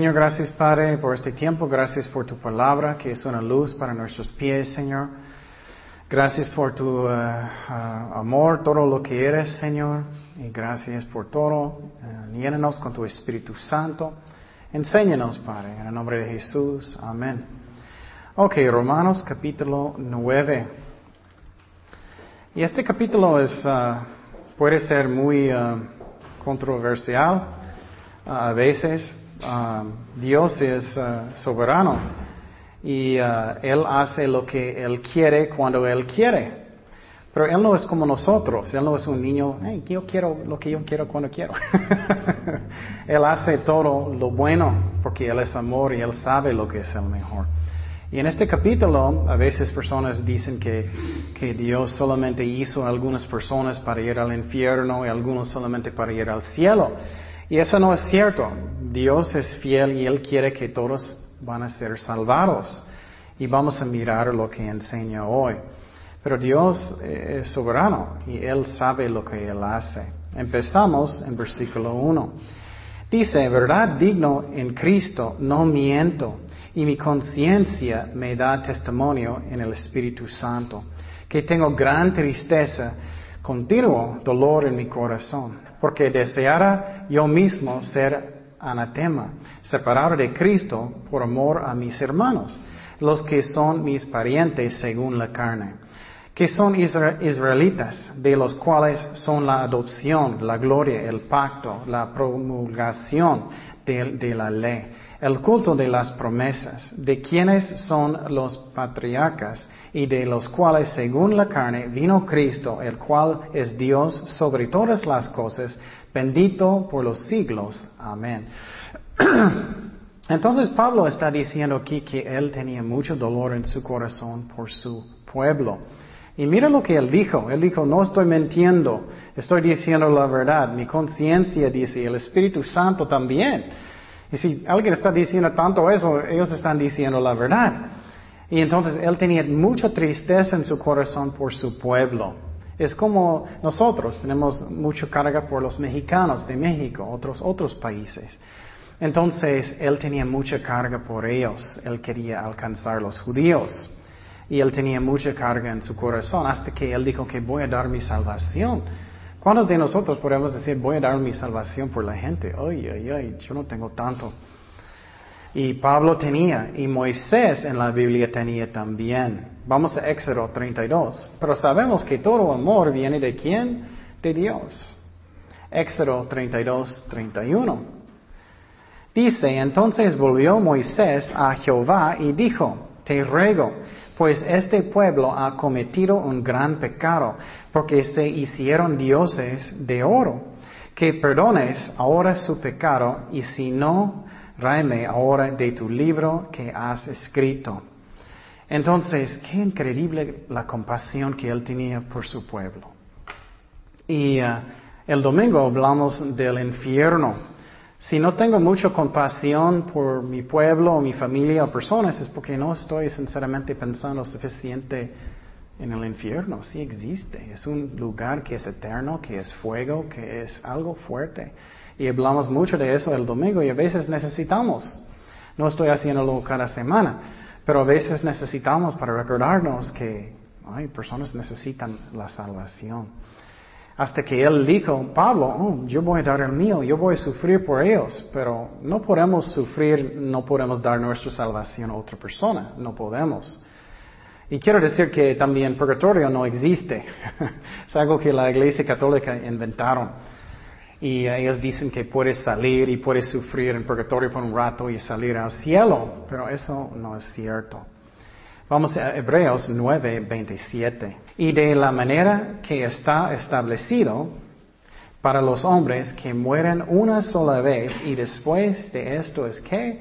Señor, gracias Padre por este tiempo, gracias por tu palabra que es una luz para nuestros pies, Señor. Gracias por tu uh, uh, amor, todo lo que eres, Señor. Y gracias por todo. Uh, llénanos con tu Espíritu Santo. Enséñanos, Padre, en el nombre de Jesús. Amén. Ok, Romanos capítulo 9. Y este capítulo es, puede ser muy controversial a veces. Dios es soberano y Él hace lo que Él quiere cuando Él quiere. Pero Él no es como nosotros, Él no es un niño, hey, yo quiero lo que yo quiero cuando quiero. él hace todo lo bueno porque Él es amor y Él sabe lo que es el mejor. Y en este capítulo a veces personas dicen que, que Dios solamente hizo a algunas personas para ir al infierno y algunos solamente para ir al cielo. Y eso no es cierto. Dios es fiel y Él quiere que todos van a ser salvados. Y vamos a mirar lo que enseña hoy. Pero Dios es soberano y Él sabe lo que Él hace. Empezamos en versículo 1. Dice, verdad digno en Cristo, no miento, y mi conciencia me da testimonio en el Espíritu Santo, que tengo gran tristeza, continuo dolor en mi corazón, porque deseara yo mismo ser anatema, separado de Cristo por amor a mis hermanos, los que son mis parientes según la carne, que son israelitas, de los cuales son la adopción, la gloria, el pacto, la promulgación de, la ley, el culto de las promesas, de quienes son los patriarcas y de los cuales según la carne vino Cristo, el cual es Dios sobre todas las cosas, bendito por los siglos. Amén. Entonces Pablo está diciendo aquí que él tenía mucho dolor en su corazón por su pueblo. Y mira lo que él dijo. Él dijo, no estoy mintiendo, estoy diciendo la verdad. Mi conciencia dice, el Espíritu Santo también. Y si alguien está diciendo tanto eso, ellos están diciendo la verdad. Y entonces él tenía mucha tristeza en su corazón por su pueblo. Es como nosotros tenemos mucha carga por los mexicanos de México, otros, otros países. Entonces él tenía mucha carga por ellos. Él quería alcanzar a los judíos. Y él tenía mucha carga en su corazón hasta que él dijo que voy a dar mi salvación. ¿Cuántos de nosotros podemos decir voy a dar mi salvación por la gente? Ay, ay, ay, yo no tengo tanto. Y Pablo tenía, y Moisés en la Biblia tenía también. Vamos a Éxodo 32. Pero sabemos que todo amor viene de quién? De Dios. Éxodo 32, 31. Dice, entonces volvió Moisés a Jehová y dijo, te ruego, pues este pueblo ha cometido un gran pecado, porque se hicieron dioses de oro, que perdones ahora su pecado, y si no, Ráeme ahora de tu libro que has escrito. Entonces, qué increíble la compasión que él tenía por su pueblo. Y uh, el domingo hablamos del infierno. Si no tengo mucha compasión por mi pueblo o mi familia o personas es porque no estoy sinceramente pensando suficiente en el infierno. Sí existe. Es un lugar que es eterno, que es fuego, que es algo fuerte. Y hablamos mucho de eso el domingo y a veces necesitamos. No estoy haciéndolo cada semana, pero a veces necesitamos para recordarnos que hay personas necesitan la salvación. Hasta que él dijo, Pablo, oh, yo voy a dar el mío, yo voy a sufrir por ellos, pero no podemos sufrir, no podemos dar nuestra salvación a otra persona, no podemos. Y quiero decir que también purgatorio no existe. es algo que la Iglesia Católica inventaron. Y ellos dicen que puedes salir y puedes sufrir en purgatorio por un rato y salir al cielo, pero eso no es cierto. Vamos a Hebreos 9, 27. Y de la manera que está establecido para los hombres que mueren una sola vez y después de esto es que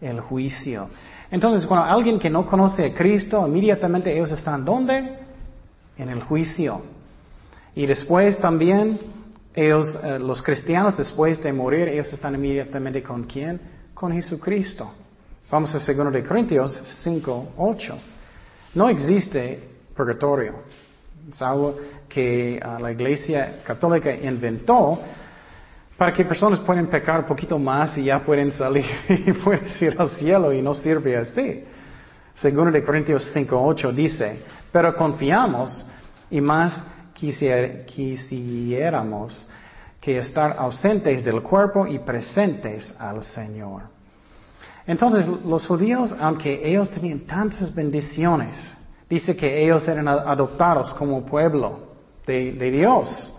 el juicio. Entonces, cuando alguien que no conoce a Cristo, inmediatamente ellos están ¿dónde? En el juicio. Y después también ellos, eh, los cristianos, después de morir, ellos están inmediatamente con quién? Con Jesucristo. Vamos a 2 de Corintios 5, 8. No existe purgatorio. Es algo que ah, la Iglesia Católica inventó para que personas puedan pecar un poquito más y ya pueden salir y pueden ir al cielo y no sirve así. Segundo de Corintios 5.8 dice, pero confiamos y más quisiéramos que estar ausentes del cuerpo y presentes al Señor. Entonces, los judíos, aunque ellos tenían tantas bendiciones, dice que ellos eran adoptados como pueblo de, Dios.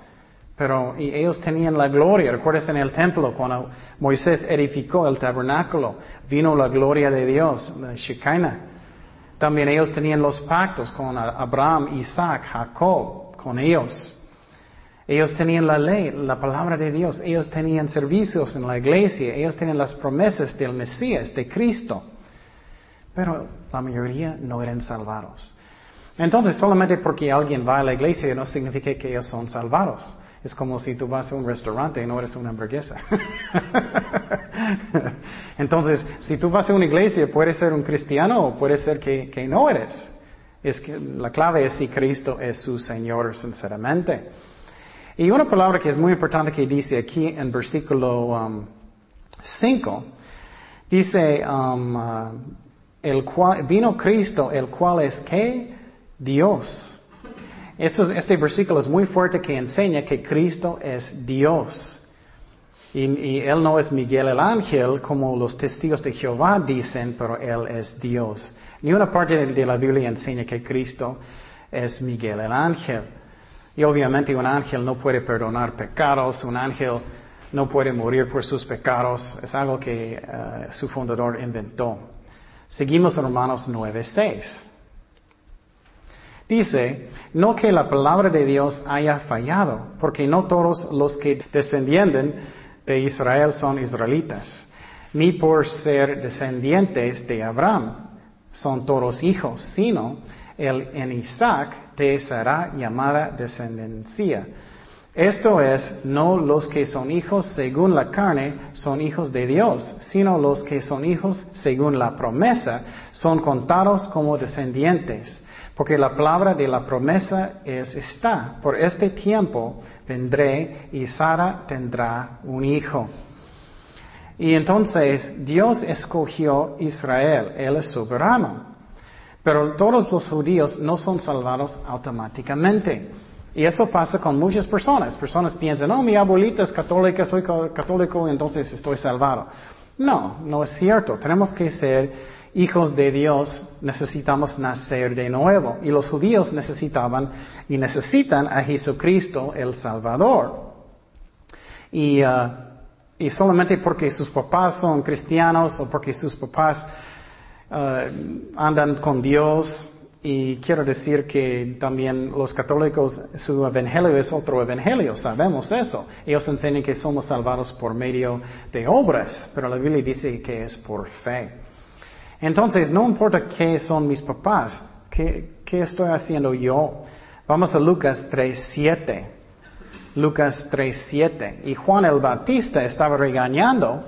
Pero y ellos tenían la gloria. Recuerdas en el templo cuando Moisés edificó el tabernáculo, vino la gloria de Dios, la Shekinah. También ellos tenían los pactos con Abraham, Isaac, Jacob, con ellos. Ellos tenían la ley, la palabra de Dios. Ellos tenían servicios en la iglesia. Ellos tenían las promesas del Mesías, de Cristo. Pero la mayoría no eran salvados. Entonces, solamente porque alguien va a la iglesia no significa que ellos son salvados. Es como si tú vas a un restaurante y no eres una hamburguesa. Entonces, si tú vas a una iglesia, puedes ser un cristiano o puede ser que, que, no eres. Es que la clave es si Cristo es su Señor sinceramente. Y una palabra que es muy importante que dice aquí en versículo 5, um, dice, um, uh, el vino Cristo, el cual es que Dios este versículo es muy fuerte que enseña que Cristo es Dios. Y, Él no es Miguel el ángel como los testigos de Jehová dicen, pero Él es Dios. Ni una parte de, la Biblia enseña que Cristo es Miguel el ángel. Y obviamente un ángel no puede perdonar pecados, un ángel no puede morir por sus pecados. Es algo que eh, su fundador inventó. Seguimos en Romanos 9.6. Dice, no que la palabra de Dios haya fallado, porque no todos los que descienden de Israel son israelitas, ni por ser descendientes de Abraham son todos hijos, sino el en Isaac te será llamada descendencia. Esto es, no los que son hijos según la carne son hijos de Dios, sino los que son hijos según la promesa son contados como descendientes. Porque la palabra de la promesa es está. Por este tiempo vendré y Sara tendrá un hijo. Y entonces Dios escogió Israel, Él es soberano. Pero todos los judíos no son salvados automáticamente. Y eso pasa con muchas personas. Personas piensan, no, mi abuelita es católica, soy católico, entonces estoy salvado. No, no es cierto. Tenemos que ser hijos de Dios necesitamos nacer de nuevo. Y los judíos necesitaban y necesitan a Jesucristo el Salvador. Y, uh, y solamente porque sus papás son cristianos o porque sus papás uh, andan con Dios, y quiero decir que también los católicos, su evangelio es otro evangelio, sabemos eso. Ellos enseñan que somos salvados por medio de obras, pero la Biblia dice que es por fe. Entonces, no importa qué son mis papás, qué, estoy haciendo yo. Vamos a Lucas 3.7. Lucas 3.7. Y Juan el Bautista estaba regañando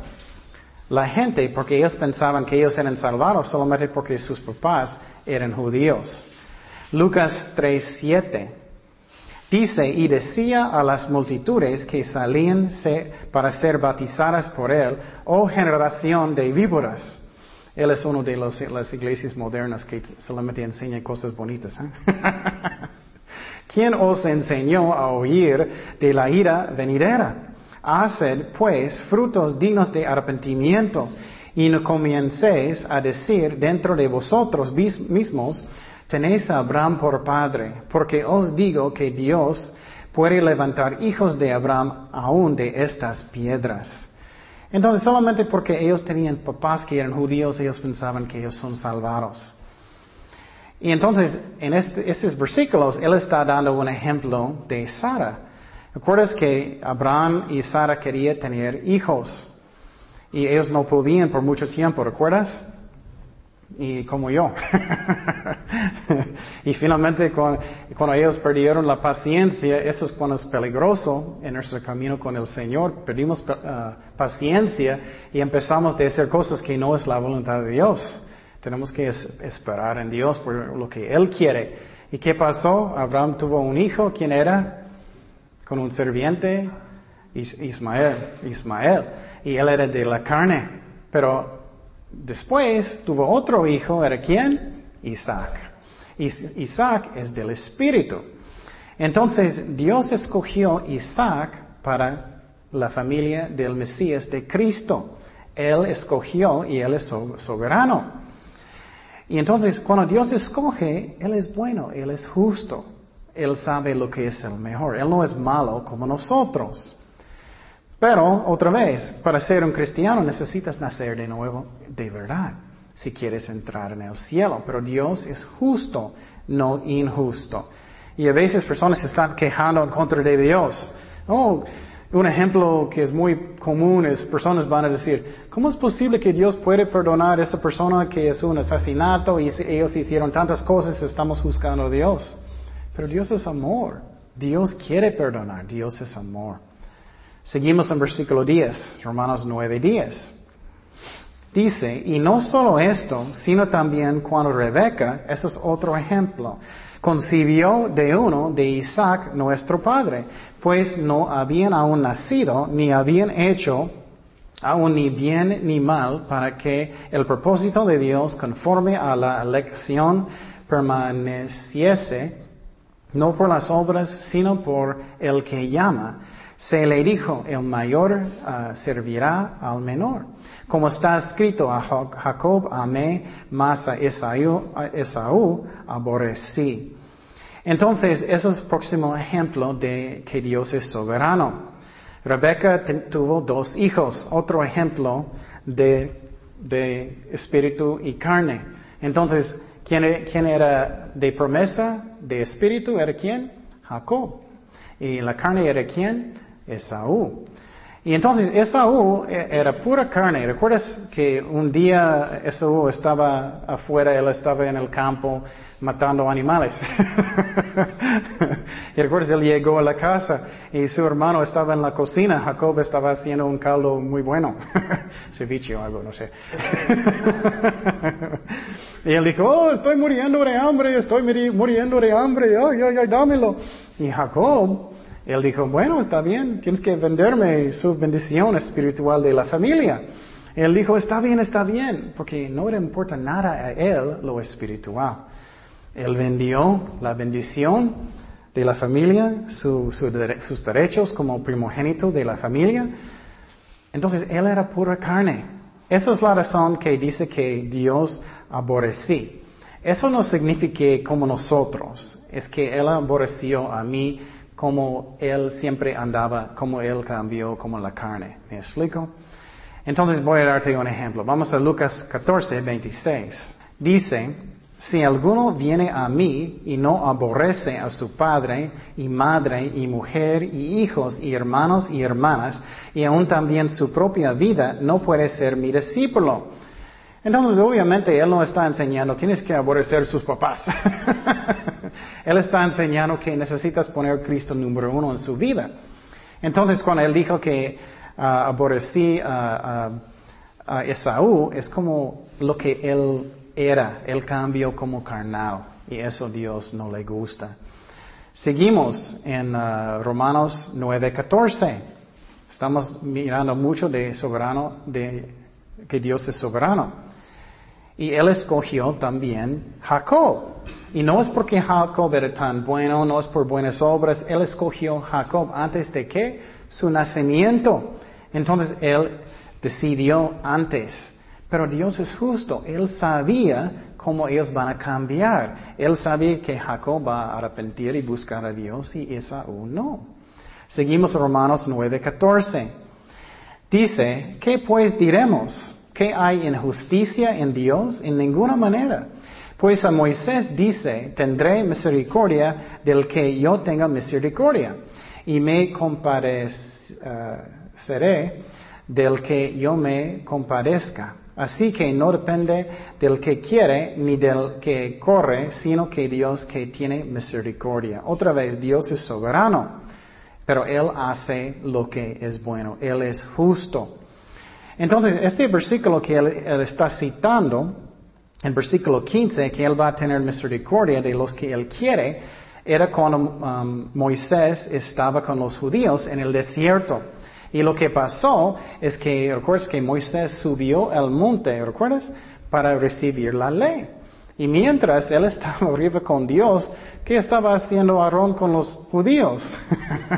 la gente porque ellos pensaban que ellos eran salvados solamente porque sus papás eran judíos. Lucas 3.7. Dice, y decía a las multitudes que salían para ser bautizadas por él, oh generación de víboras. Él es uno de las iglesias modernas que solamente enseña cosas bonitas. ¿eh? ¿Quién os enseñó a oír de la ira venidera? Haced, pues, frutos dignos de arrepentimiento y no comiencéis a decir dentro de vosotros mismos, tenéis a Abraham por padre, porque os digo que Dios puede levantar hijos de Abraham aún de estas piedras. Entonces, solamente porque ellos tenían papás que eran judíos, ellos pensaban que ellos son salvados. Y entonces, en estos versículos, él está dando un ejemplo de Sara. ¿Recuerdas que Abraham y Sara querían tener hijos? Y ellos no podían por mucho tiempo, ¿recuerdas? y como yo. y finalmente cuando, ellos perdieron la paciencia, eso es cuando es peligroso en nuestro camino con el Señor, perdimos uh, paciencia y empezamos a hacer cosas que no es la voluntad de Dios. Tenemos que esperar en Dios por lo que Él quiere. ¿Y qué pasó? Abraham tuvo un hijo, ¿quién era? Con un serviente, Ismael, Ismael, y él era de la carne. Pero después tuvo otro hijo, ¿era quién? Isaac. Isaac es del Espíritu. Entonces Dios escogió Isaac para la familia del Mesías de Cristo. Él escogió y Él es soberano. Y entonces cuando Dios escoge, Él es bueno, Él es justo. Él sabe lo que es el mejor. Él no es malo como nosotros. Pero, otra vez, para ser un cristiano necesitas nacer de nuevo de verdad si quieres entrar en el cielo. Pero Dios es justo, no injusto. Y a veces personas se están quejando en contra de Dios. Oh, un ejemplo que es muy común es personas van a decir, ¿cómo es posible que Dios puede perdonar a esa persona que es un asesinato y ellos hicieron tantas cosas estamos juzgando a Dios? Pero Dios es amor. Dios quiere perdonar. Dios es amor. Seguimos en versículo 10, Romanos 9, 10. Dice, y no solo esto, sino también cuando Rebeca, eso es otro ejemplo, concibió de uno, de Isaac, nuestro padre, pues no habían aún nacido, ni habían hecho aún ni bien ni mal, para que el propósito de Dios, conforme a la elección, permaneciese, no por las obras, sino por el que llama se le dijo, el mayor ah, servirá al menor. Como está escrito, a Jacob amé, más a Esaú, aborrecí. Entonces, eso es el próximo ejemplo de que Dios es soberano. Rebeca tuvo dos hijos, otro ejemplo de, de espíritu y carne. Entonces, ¿quién, ¿quién, era de promesa, de espíritu? ¿Era quién? Jacob. ¿Y la carne era quién? Esaú. Y entonces Esaú e, era pura carne. ¿Recuerdas que un día Esaú estaba afuera, él estaba en el campo matando animales? y recuerdas, él llegó a la casa y su hermano estaba en la cocina. Jacob estaba haciendo un caldo muy bueno. Ceviche o algo, no sé. y él dijo, oh, estoy muriendo de hambre, estoy muriendo de hambre, ay, ay, ay, dámelo. Y Jacob él dijo, bueno, está bien, tienes que venderme su bendición espiritual de la familia. Él dijo, está bien, está bien, porque no le importa nada a él lo espiritual. Él vendió la bendición de la familia, sus derechos como primogénito de la familia. Entonces, él era pura carne. Esa es la razón que dice que Dios aborrecí. Eso no significa como nosotros, es que Él aborreció a mí como él siempre andaba, como él cambió como la carne. ¿Me explico? Entonces voy a darte un ejemplo. Vamos a Lucas 14, 26. Dice, si alguno viene a mí y no aborrece a su padre y madre y mujer y hijos y hermanos y hermanas y aún también su propia vida, no puede ser mi discípulo. Entonces, obviamente, Él no está enseñando, tienes que aborrecer a sus papás. él está enseñando que necesitas poner a Cristo número uno en su vida. Entonces, cuando Él dijo que uh, aborrecí a, Esaú, es como lo que Él era. Él cambió como carnal. Y eso Dios no le gusta. Seguimos en uh, Romanos 9:14. Estamos mirando mucho de soberano, de que Dios es soberano. Y él escogió también Jacob. Y no es porque Jacob era tan bueno, no es por buenas obras, él escogió Jacob antes de que su nacimiento. Entonces él decidió antes. Pero Dios es justo, él sabía cómo ellos van a cambiar. Él sabía que Jacob va a arrepentir y buscar a Dios y Esaú no. Seguimos Romanos 9:14. Dice, ¿qué pues diremos? ¿Qué hay injusticia en Dios? En ninguna manera. Pues a Moisés dice, tendré misericordia del que yo tenga misericordia y me compadeceré del que yo me compadezca. Así que no depende del que quiere ni del que corre, sino que Dios que tiene misericordia. Otra vez, Dios es soberano, pero Él hace lo que es bueno. Él es justo. Entonces, este versículo que él, está citando, en versículo 15, que él va a tener misericordia de los que él quiere, era cuando um, Moisés estaba con los judíos en el desierto. Y lo que pasó es que, recuerdas que Moisés subió al monte, ¿recuerdas? Para recibir la ley. Y mientras él estaba arriba con Dios, ¿qué estaba haciendo Aarón con los judíos?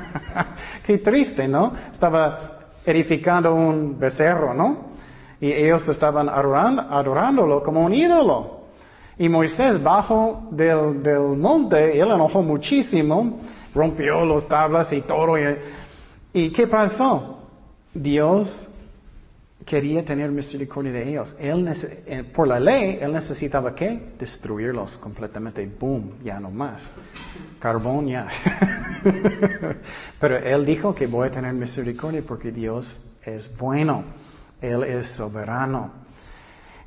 Qué triste, ¿no? Estaba edificando un becerro, ¿no? Y ellos estaban adorándolo como un ídolo. Y Moisés bajo del, monte, él enojó muchísimo, rompió las tablas y todo. ¿Y qué pasó? Dios quería tener misericordia de ellos. Él, eh, por la ley, él necesitaba qué? Destruirlos completamente. Boom, ya no más. Carbón ya. Pero él dijo que voy a tener misericordia porque Dios es bueno. Él es soberano.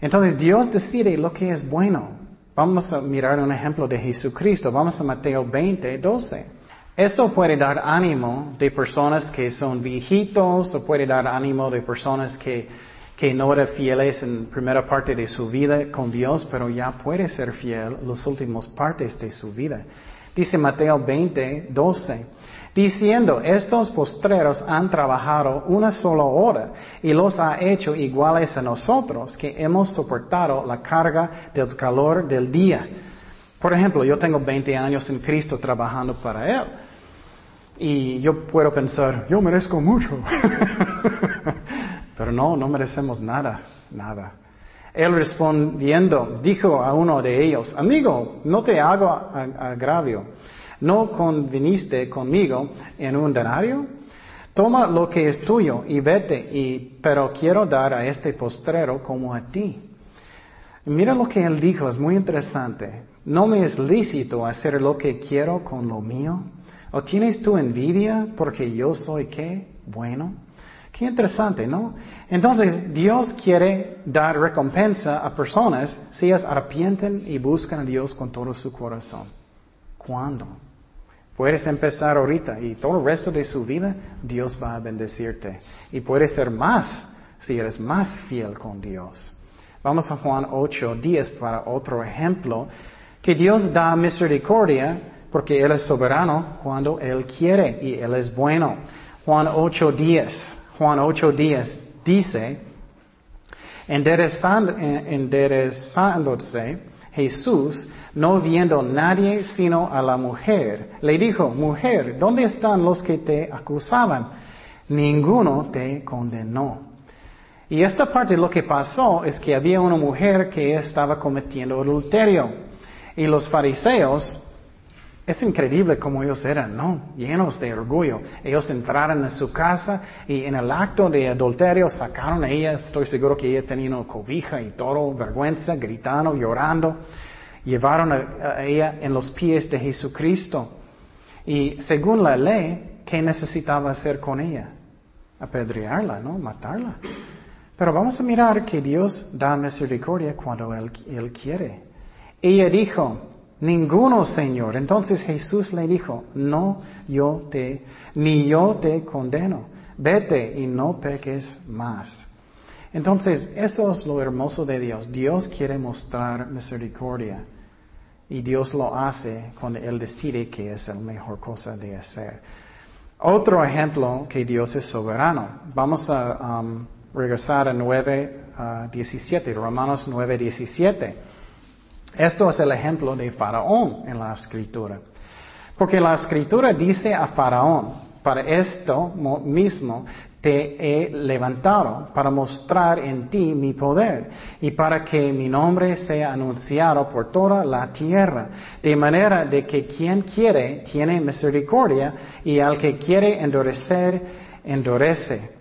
Entonces Dios decide lo que es bueno. Vamos a mirar un ejemplo de Jesucristo. Vamos a Mateo 20, 12. Eso puede dar ánimo de personas que son viejitos o puede dar ánimo de personas que, que no eran fieles en primera parte de su vida con Dios, pero ya puede ser fiel las últimas partes de su vida. Dice Mateo 20, 12, diciendo, estos postreros han trabajado una sola hora y los ha hecho iguales a nosotros, que hemos soportado la carga del calor del día. Por ejemplo, yo tengo 20 años en Cristo trabajando para Él. Y yo puedo pensar, yo merezco mucho. Pero no, no merecemos nada, nada. Él respondiendo, dijo a uno de ellos, amigo, no te hago agravio. ¿No conviniste conmigo en un denario? Toma lo que es tuyo y vete, y, pero quiero dar a este postrero como a ti. Mira lo que él dijo, es muy interesante. ¿No me es lícito hacer lo que quiero con lo mío? ¿O tienes tu envidia porque yo soy qué? Bueno. Qué interesante, ¿no? Entonces, Dios quiere dar recompensa a personas si ellas arrepienten y buscan a Dios con todo su corazón. ¿Cuándo? Puedes empezar ahorita y todo el resto de su vida Dios va a bendecirte. Y puedes ser más si eres más fiel con Dios. Vamos a Juan 8, 10 para otro ejemplo. Que Dios da misericordia porque Él es soberano cuando Él quiere y Él es bueno. Juan 8.10, Juan 8.10 dice, enderezándose Jesús, no viendo nadie sino a la mujer, le dijo, mujer, ¿dónde están los que te acusaban? Ninguno te condenó. Y esta parte lo que pasó es que había una mujer que estaba cometiendo adulterio. Y los fariseos es increíble cómo ellos eran, ¿no? Llenos de orgullo. Ellos entraron en su casa y en el acto de adulterio sacaron a ella, estoy seguro que ella tenía una cobija y todo, vergüenza, gritando, llorando. Llevaron a, ella en los pies de Jesucristo. Y según la ley, ¿qué necesitaba hacer con ella? Apedrearla, ¿no? Matarla. Pero vamos a mirar que Dios da misericordia cuando él quiere. Ella dijo, Ninguno, Señor. Entonces Jesús le dijo, no yo te, ni yo te condeno. Vete y no peques más. Entonces, eso es lo hermoso de Dios. Dios quiere mostrar misericordia. Y Dios lo hace cuando Él decide que es la mejor cosa de hacer. Otro ejemplo que Dios es soberano. Vamos a um, regresar a 9, uh, 17, Romanos 9, 17. Esto es el ejemplo de Faraón en la escritura. Porque la escritura dice a Faraón, para esto mismo te he levantado, para mostrar en ti mi poder y para que mi nombre sea anunciado por toda la tierra, de manera de que quien quiere tiene misericordia y al que quiere endurecer, endurece.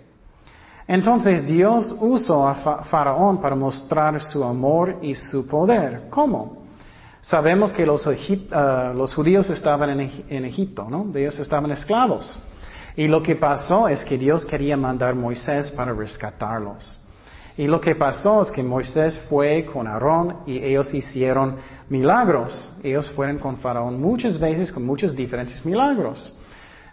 Entonces Dios usó a Faraón para mostrar su amor y su poder. ¿Cómo? Sabemos que los, ah, judíos estaban en, Egipto, ¿no? Ellos estaban esclavos. Y lo que pasó es que Dios quería mandar a Moisés para rescatarlos. Y lo que pasó es que Moisés fue con Aarón y ellos hicieron milagros. Ellos fueron con Faraón muchas veces con muchos diferentes milagros.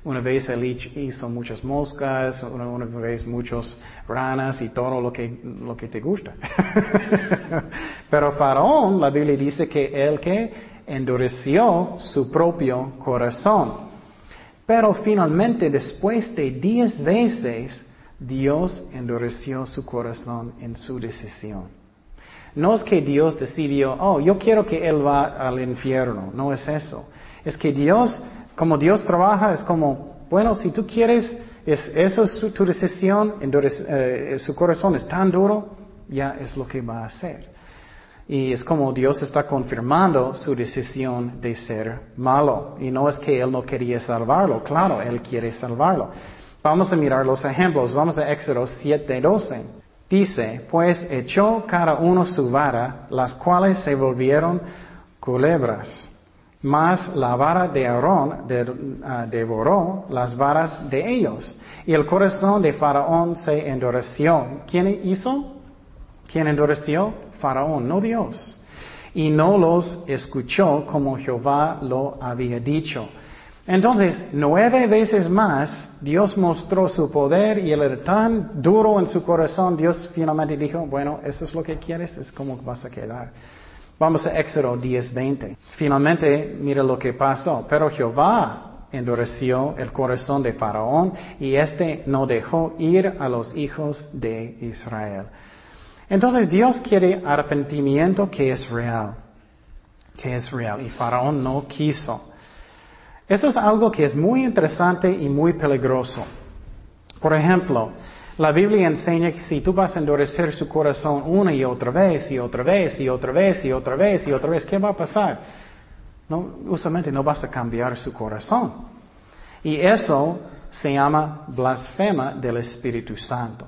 Una vez él hizo muchas moscas, una, vez muchas ranas y todo lo que, lo que te gusta. Pero Faraón, la Biblia dice que él que endureció su propio corazón. Pero finalmente, después de diez veces, Dios endureció su corazón en su decisión. No es que Dios decidió, oh, yo quiero que Él va al infierno. No es eso. Es que Dios, como Dios trabaja, es como, bueno, si tú quieres, es, eso es tu decisión, eh, su corazón es tan duro, ya es lo que va a hacer. Y es como Dios está confirmando su decisión de ser malo. Y no es que Él no quería salvarlo, claro, Él quiere salvarlo. Vamos a mirar los ejemplos. Vamos a Éxodo 7:12. Dice, pues echó cada uno su vara, las cuales se volvieron culebras. Mas la vara de Aarón ah, devoró las varas de ellos. Y el corazón de Faraón se endureció. ¿Quién hizo? ¿Quién endureció? Faraón, no Dios. Y no los escuchó como Jehová lo había dicho. Entonces, nueve veces más, Dios mostró su poder y él era tan duro en su corazón, Dios finalmente dijo, bueno, eso es lo que quieres, es como vas a quedar. Vamos a Éxodo 10:20. Finalmente, mira lo que pasó. Pero Jehová endureció el corazón de Faraón y éste no dejó ir a los hijos de Israel. Entonces Dios quiere arrepentimiento que es real, que es real, y Faraón no quiso. Eso es algo que es muy interesante y muy peligroso. Por ejemplo, la Biblia enseña que si tú vas a endurecer su corazón una y otra vez y otra vez y otra vez y otra vez y otra vez, ¿qué va a pasar? No, usualmente no vas a cambiar su corazón. Y eso se llama blasfema del Espíritu Santo.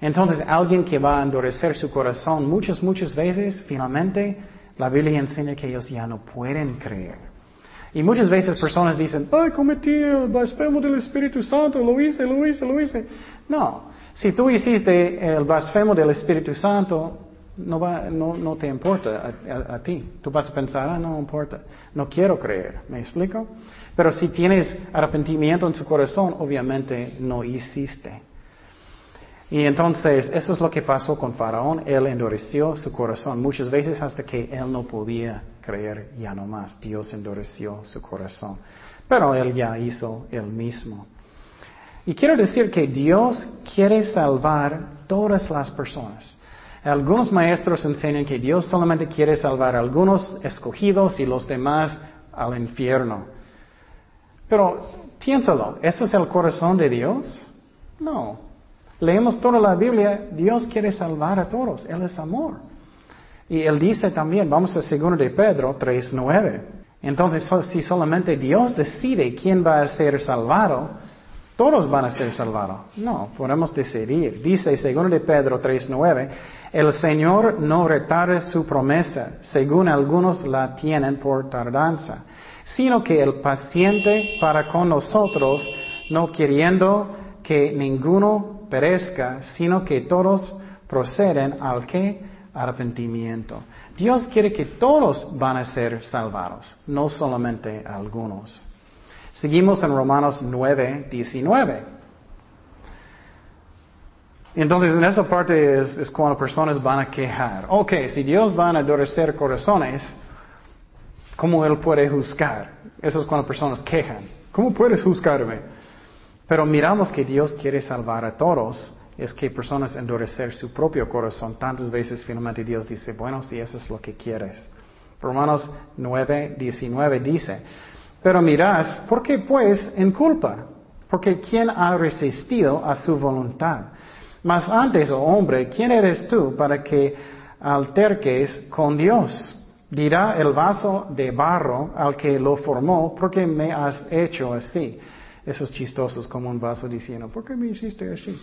Entonces, alguien que va a endurecer su corazón muchas, muchas veces, finalmente, la Biblia enseña que ellos ya no pueden creer. Y muchas veces personas dicen, ay, cometí el blasfemo del Espíritu Santo, lo hice, lo hice, lo hice. No, si tú hiciste el blasfemo del Espíritu Santo, no, va, te importa a, ti. Tú vas a pensar, ah, no importa, no quiero creer. ¿Me explico? Pero si tienes arrepentimiento en su corazón, obviamente no hiciste. Y entonces, eso es lo que pasó con Faraón. Él endureció su corazón muchas veces hasta que él no podía creer ya no más. Dios endureció su corazón. Pero él ya hizo el mismo. Y quiero decir que Dios quiere salvar todas las personas. Algunos maestros enseñan que Dios solamente quiere salvar a algunos escogidos y los demás al infierno. Pero piénsalo, ¿eso es el corazón de Dios? No, leemos toda la Biblia, Dios quiere salvar a todos, Él es amor. Y Él dice también, vamos a 2 de Pedro 3.9. Entonces, si solamente Dios decide quién va a ser salvado, todos van a ser salvados. No, podemos decidir. Dice 2 de Pedro 3.9, el Señor no retarde su promesa, según algunos la tienen por tardanza, sino que el paciente para con nosotros, no queriendo que ninguno perezca, sino que todos proceden al que arrepentimiento. Dios quiere que todos van a ser salvados, no solamente algunos. Seguimos en Romanos 9, 19. Entonces, en esa parte es, cuando personas van a quejar. Ok, si Dios va a endurecer corazones, ¿cómo Él puede juzgar? Eso es cuando personas quejan. ¿Cómo puedes juzgarme? Pero miramos que Dios quiere salvar a todos, es que personas endurecer su propio corazón. Tantas veces finalmente Dios dice, bueno, si eso es lo que quieres. Romanos 9, 19 dice, pero mirás, ¿por qué pues en culpa? Porque ¿quién ha resistido a su voluntad? Mas antes, oh hombre, ¿quién eres tú para que alterques con Dios? Dirá el vaso de barro al que lo formó, ¿por qué me has hecho así? esos chistosos como un vaso diciendo, ¿por qué me hiciste así?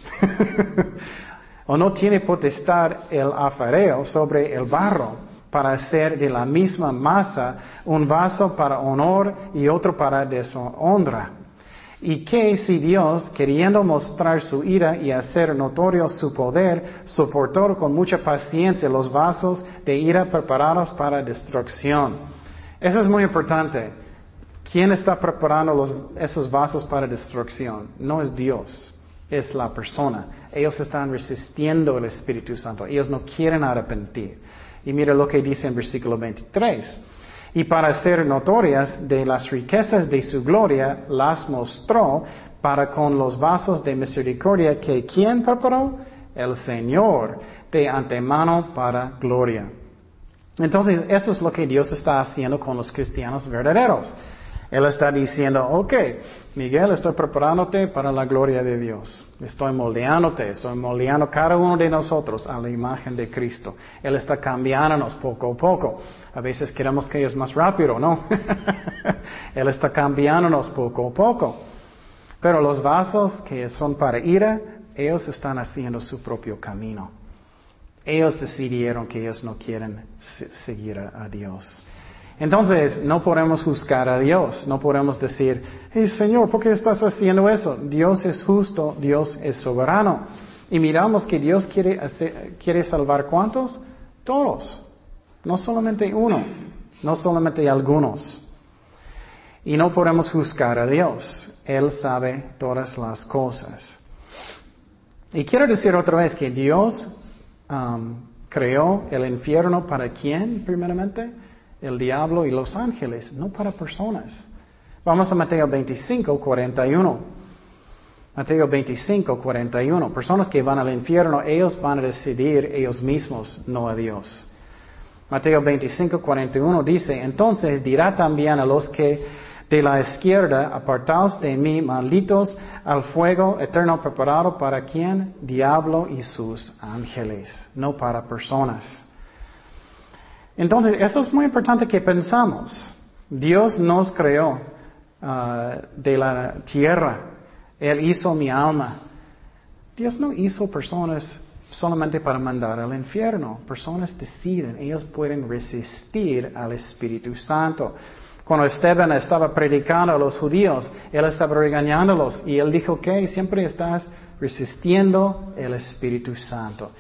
o no tiene potestad el afareo sobre el barro para hacer de la misma masa un vaso para honor y otro para deshonra. Y que si Dios, queriendo mostrar su ira y hacer notorio su poder, soportó con mucha paciencia los vasos de ira preparados para destrucción. Eso es muy importante. ¿Quién está preparando esos vasos para destrucción? No es Dios, es la persona. Ellos están resistiendo el Espíritu Santo. Ellos no quieren arrepentir. Y mira lo que dice en versículo 23. Y para ser notorias de las riquezas de su gloria, las mostró para con los vasos de misericordia que ¿quién preparó? El Señor de antemano para gloria. Entonces, eso es lo que Dios está haciendo con los cristianos verdaderos. Él está diciendo, ok, Miguel, estoy preparándote para la gloria de Dios. Estoy moldeándote, estoy moldeando cada uno de nosotros a la imagen de Cristo. Él está cambiándonos poco a poco. A veces queremos que es más rápido, ¿no? Él está cambiándonos poco a poco. Pero los vasos que son para ira, ellos están haciendo su propio camino. Ellos decidieron que ellos no quieren seguir a Dios. Entonces, no podemos juzgar a Dios, no podemos decir, hey Señor, ¿por qué estás haciendo eso? Dios es justo, Dios es soberano. Y miramos que Dios quiere, quiere salvar cuántos? Todos, no solamente uno, no solamente algunos. Y no podemos juzgar a Dios, Él sabe todas las cosas. Y quiero decir otra vez que Dios um, creó el infierno para quién, primeramente? El diablo y los ángeles, no para personas. Vamos a Mateo 25, 41. Mateo 25, 41. Personas que van al infierno, ellos van a decidir ellos mismos, no a Dios. Mateo 25, 41 dice, entonces dirá también a los que de la izquierda, apartaos de mí, malditos, al fuego eterno preparado para quién? Diablo y sus ángeles, no para personas. Entonces, eso es muy importante que pensamos. Dios nos creó ah, de la tierra. Él hizo mi alma. Dios no hizo personas solamente para mandar al infierno. Personas deciden, ellos pueden resistir al Espíritu Santo. Cuando Esteban estaba predicando a los judíos, él estaba regañándolos y él dijo que siempre estás resistiendo el Espíritu Santo.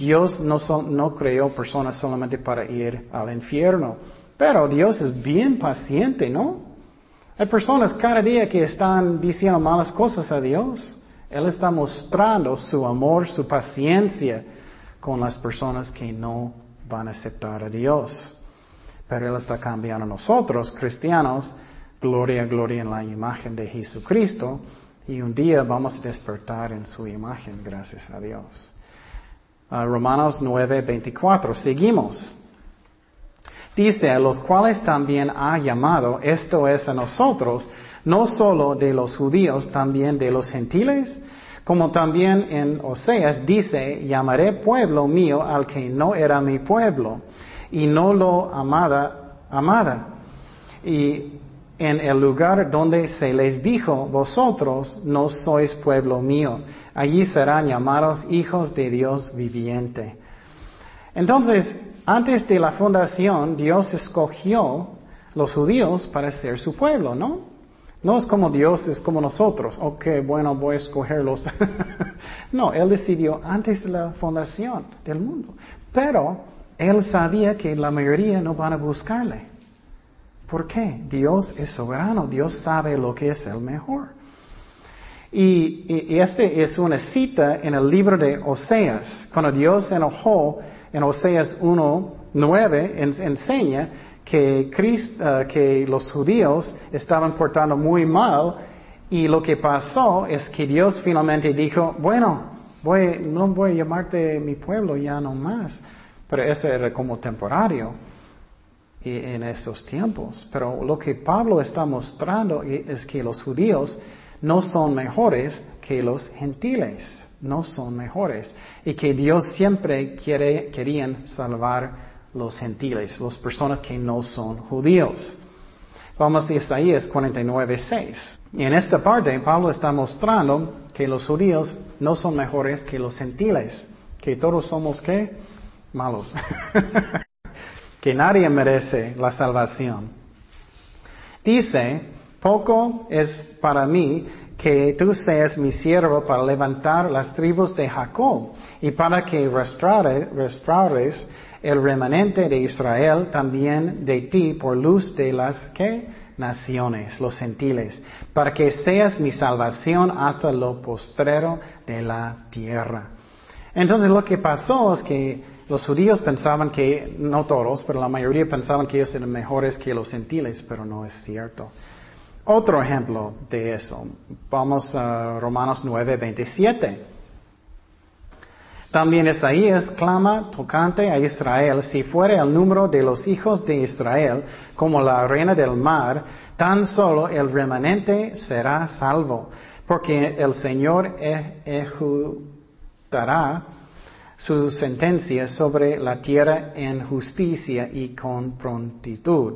Dios no, creó personas solamente para ir al infierno, pero Dios es bien paciente, ¿no? Hay personas cada día que están diciendo malas cosas a Dios. Él está mostrando su amor, su paciencia con las personas que no van a aceptar a Dios. Pero Él está cambiando a nosotros, cristianos, gloria, gloria en la imagen de Jesucristo, y un día vamos a despertar en su imagen, gracias a Dios. Romanos 9, 24. Seguimos. Dice, a los cuales también ha llamado, esto es a nosotros, no solo de los judíos, también de los gentiles, como también en Oseas dice, llamaré pueblo mío al que no era mi pueblo, y no lo amada, amada. Y en el lugar donde se les dijo, vosotros no sois pueblo mío, allí serán llamados hijos de Dios viviente. Entonces, antes de la fundación, Dios escogió los judíos para ser su pueblo, ¿no? No es como Dios, es como nosotros. Ok, bueno, voy a escogerlos. no, Él decidió antes de la fundación del mundo. Pero Él sabía que la mayoría no van a buscarle. ¿Por qué? Dios es soberano, Dios sabe lo que es el mejor. Y, y, este es una cita en el libro de Oseas. Cuando Dios enojó en Oseas 1.9 enseña que, uh, que los judíos estaban portando muy mal y lo que pasó es que Dios finalmente dijo, bueno, voy, no voy a llamarte mi pueblo ya no más. Pero eso era como temporario en estos tiempos. Pero lo que Pablo está mostrando es que los judíos no son mejores que los gentiles, no son mejores. Y que Dios siempre quiere, querían salvar los gentiles, las personas que no son judíos. Vamos a Isaías 49, 6. Y en esta parte Pablo está mostrando que los judíos no son mejores que los gentiles, que todos somos qué? Malos. que nadie merece la salvación. Dice, poco es para mí que tú seas mi siervo para levantar las tribus de Jacob y para que restaures el remanente de Israel también de ti por luz de las que naciones, los gentiles, para que seas mi salvación hasta lo postrero de la tierra. Entonces lo que pasó es que los judíos pensaban que, no todos, pero la mayoría pensaban que ellos eran mejores que los gentiles, pero no es cierto. Otro ejemplo de eso, vamos a Romanos 9, 27. También Isaías clama tocante a Israel, si fuere el número de los hijos de Israel como la arena del mar, tan solo el remanente será salvo, porque el Señor e-, ejecutará su sentencia sobre la tierra en justicia y con prontitud.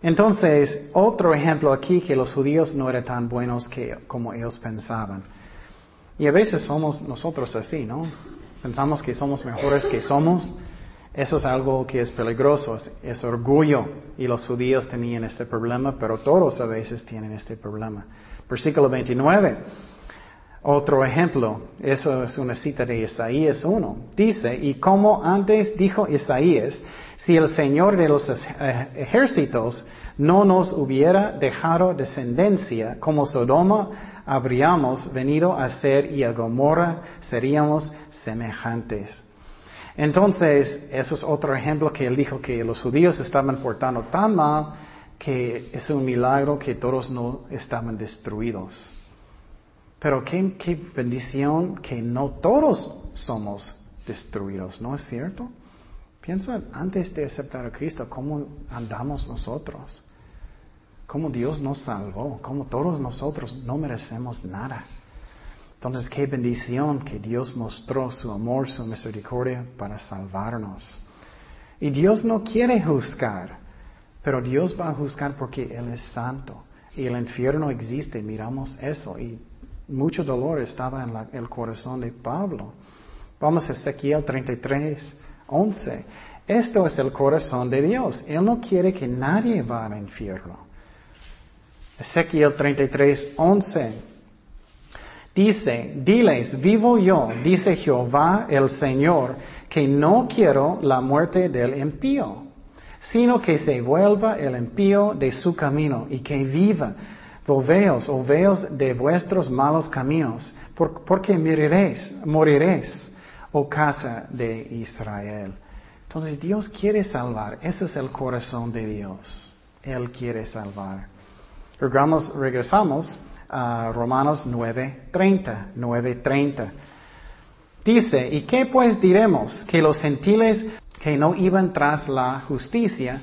Entonces, otro ejemplo aquí que los judíos no eran tan buenos que, como ellos pensaban. Y a veces somos nosotros así, ¿no? Pensamos que somos mejores que somos. Eso es algo que es peligroso, es, orgullo. Y los judíos tenían este problema, pero todos a veces tienen este problema. Versículo 29. Otro ejemplo, eso es una cita de Isaías 1. Dice, y como antes dijo Isaías, si el Señor de los eh, ejércitos no nos hubiera dejado descendencia, como Sodoma habríamos venido a ser y a Gomorra seríamos semejantes. Entonces, eso es otro ejemplo que él dijo que los judíos estaban portando tan mal que es un milagro que todos no estaban destruidos. Pero qué, bendición que no todos somos destruidos, ¿no es cierto? Piensa antes de aceptar a Cristo, cómo andamos nosotros, cómo Dios nos salvó, cómo todos nosotros no merecemos nada. Entonces, qué bendición que Dios mostró su amor, su misericordia para salvarnos. Y Dios no quiere juzgar, pero Dios va a juzgar porque Él es santo. Y el infierno existe, miramos eso. Y mucho dolor estaba en el corazón de Pablo. Vamos a Ezequiel 33, 11. Esto es el corazón de Dios. Él no quiere que nadie vaya al infierno. Ezequiel 33, 11. Dice, diles, vivo yo, dice Jehová el Señor, que no quiero la muerte del impío, sino que se vuelva el impío de su camino y que viva Volveos, o veos de vuestros malos caminos, porque moriréis, moriréis, oh casa de Israel. Entonces Dios quiere salvar, ese es el corazón de Dios. Él quiere salvar. Regresamos a Romanos 9:30, 9:30. Dice, ¿y qué pues diremos? Que los gentiles que no iban tras la justicia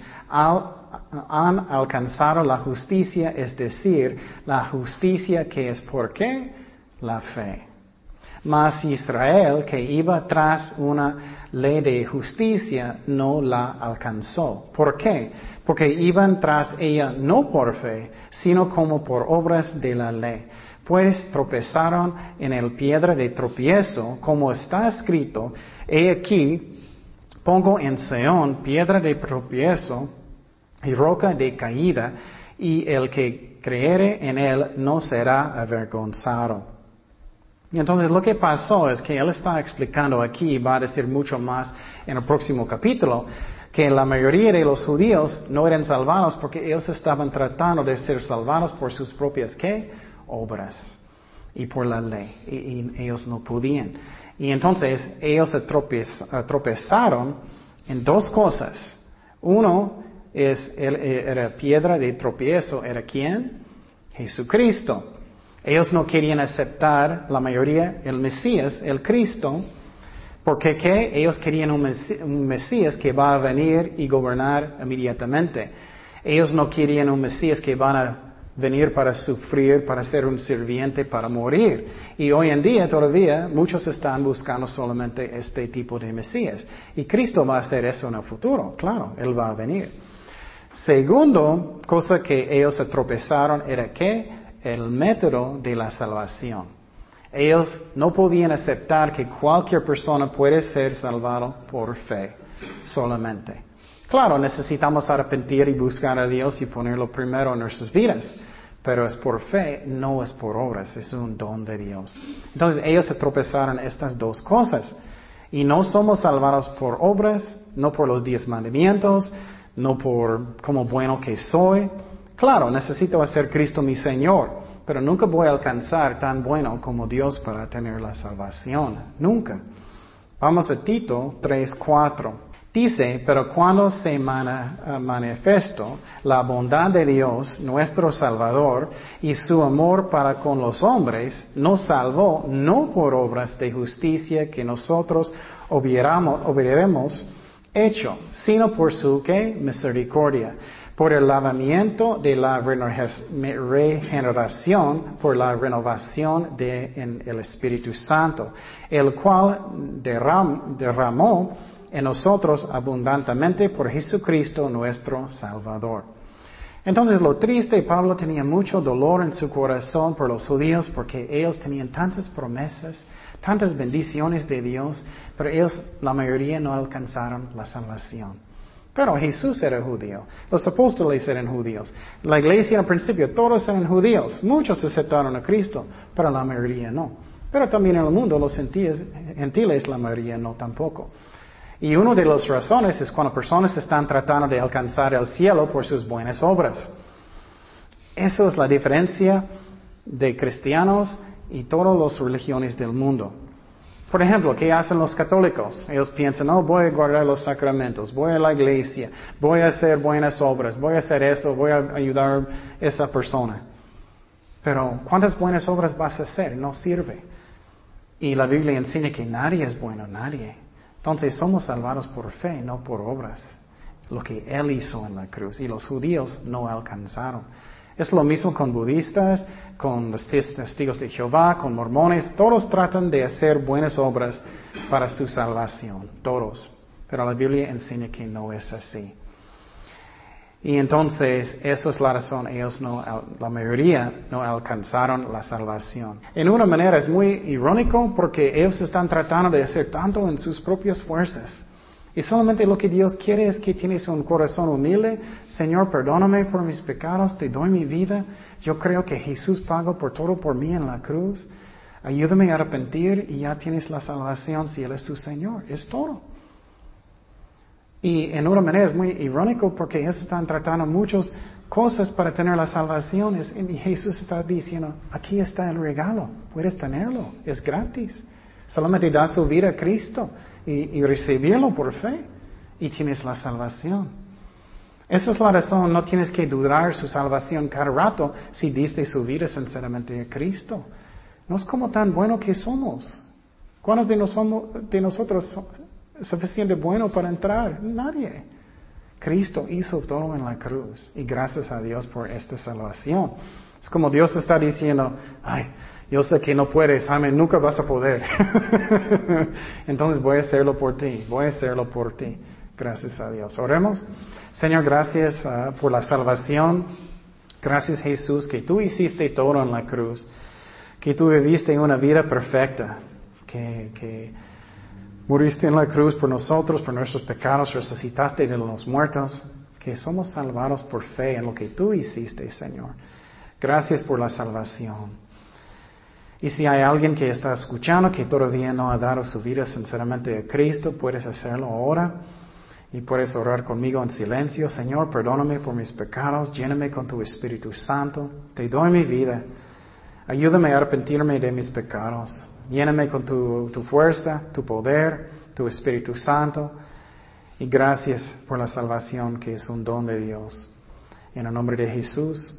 han alcanzado la justicia, es decir, la justicia que es por qué? La fe. Mas Israel, que iba tras una ley de justicia, no la alcanzó. ¿Por qué? Porque iban tras ella no por fe, sino como por obras de la ley. Pues tropezaron en el piedra de tropiezo, como está escrito, he aquí, pongo en Seón piedra de tropiezo, y roca de caída, y el que creere en él no será avergonzado. Entonces lo que pasó es que él está explicando aquí, va a decir mucho más en el próximo capítulo, que la mayoría de los judíos no eran salvados porque ellos estaban tratando de ser salvados por sus propias ¿qué? obras y por la ley y, ellos no podían. Y entonces ellos se tropezaron en dos cosas. Uno, es, eh, era piedra de tropiezo, ¿era quién? Jesucristo. Ellos no querían aceptar, la mayoría, el Mesías, el Cristo, porque ¿qué? ellos querían un Mesías, que va a venir y gobernar inmediatamente. Ellos no querían un Mesías que van a venir para sufrir, para ser un sirviente, para morir. Y hoy en día todavía muchos están buscando solamente este tipo de Mesías. Y Cristo va a hacer eso en el futuro, claro, Él va a venir. Segundo, cosa que ellos se tropezaron era que el método de la salvación. Ellos no podían aceptar que cualquier persona puede ser salvado por fe solamente. Claro, necesitamos arrepentir y buscar a Dios y ponerlo primero en nuestras vidas, pero es por fe, no es por obras, es un don de Dios. Entonces ellos se tropezaron estas dos cosas. Y no somos salvados por obras, no por los diez mandamientos, no por como bueno que soy. Claro, necesito hacer Cristo mi Señor, pero nunca voy a alcanzar tan bueno como Dios para tener la salvación. Nunca. Vamos a Tito 3.4. Dice, pero cuando se manifestó la bondad de Dios, nuestro Salvador, y su amor para con los hombres, nos salvó no por obras de justicia que nosotros hubiéramos hecho, sino por su ¿qué? misericordia por el lavamiento de la regeneración, por la renovación del el Espíritu Santo, el cual derramó en nosotros abundantemente por Jesucristo nuestro Salvador. Entonces lo triste, Pablo tenía mucho dolor en su corazón por los judíos porque ellos tenían tantas promesas, tantas bendiciones de Dios, pero ellos, la mayoría, no alcanzaron la salvación. Pero Jesús era judío. Los apóstoles eran judíos. La iglesia al principio, todos eran judíos. Muchos aceptaron a Cristo, pero la mayoría no. Pero también en el mundo, los gentiles, la mayoría no tampoco. Y una de las razones es cuando personas están tratando de alcanzar el cielo por sus buenas obras. Eso es la diferencia de cristianos y todas las religiones del mundo. Por ejemplo, ¿qué hacen los católicos? Ellos piensan, no, voy a guardar los sacramentos, voy a la iglesia, voy a hacer buenas obras, voy a hacer eso, voy a ayudar a esa persona. Pero, ¿cuántas buenas obras vas a hacer? No sirve. Y la Biblia enseña que nadie es bueno, nadie. Entonces, somos salvados por fe, no por obras. Lo que Él hizo en la cruz. Y los judíos no alcanzaron. Es lo mismo con budistas, con los testigos de Jehová, con mormones. Todos tratan de hacer buenas obras para su salvación. Todos. Pero la Biblia enseña que no es así. Y entonces, eso es la razón. Ellos no, la mayoría no alcanzaron la salvación. En una manera es muy irónico porque ellos están tratando de hacer tanto en sus propias fuerzas. Y solamente lo que Dios quiere es que tienes un corazón humilde. Señor, perdóname por mis pecados, te doy mi vida. Yo creo que Jesús pagó por todo por mí en la cruz. Ayúdame a arrepentir y ya tienes la salvación si Él es tu Señor. Es todo. Y en una manera es muy irónico porque ellos están tratando muchas cosas para tener la salvación. Y Jesús está diciendo, aquí está el regalo, puedes tenerlo, es gratis. Solamente da su vida a Cristo y, recibirlo por fe y tienes la salvación. Esa es la razón, no tienes que dudar su salvación cada rato si diste su vida sinceramente a Cristo. No es como tan bueno que somos. ¿Cuántos de, de nosotros son suficiente bueno para entrar? Nadie. Cristo hizo todo en la cruz y gracias a Dios por esta salvación. Es como Dios está diciendo, ay, yo sé que no puedes, Jaime, nunca vas a poder. Entonces voy a hacerlo por ti, voy a hacerlo por ti. Gracias a Dios. Oremos. Señor, gracias ah, por la salvación. Gracias Jesús que tú hiciste todo en la cruz. Que tú viviste una vida perfecta. Que, que muriste en la cruz por nosotros, por nuestros pecados, resucitaste de los muertos. Que somos salvados por fe en lo que tú hiciste, Señor. Gracias por la salvación. Y si hay alguien que está escuchando que todavía no ha dado su vida sinceramente a Cristo, puedes hacerlo ahora. Y puedes orar conmigo en silencio. Señor, perdóname por mis pecados, lléname con tu Espíritu Santo. Te doy mi vida. Ayúdame a arrepentirme de mis pecados. Lléname con tu, tu fuerza, tu poder, tu Espíritu Santo. Y gracias por la salvación que es un don de Dios. En el nombre de Jesús.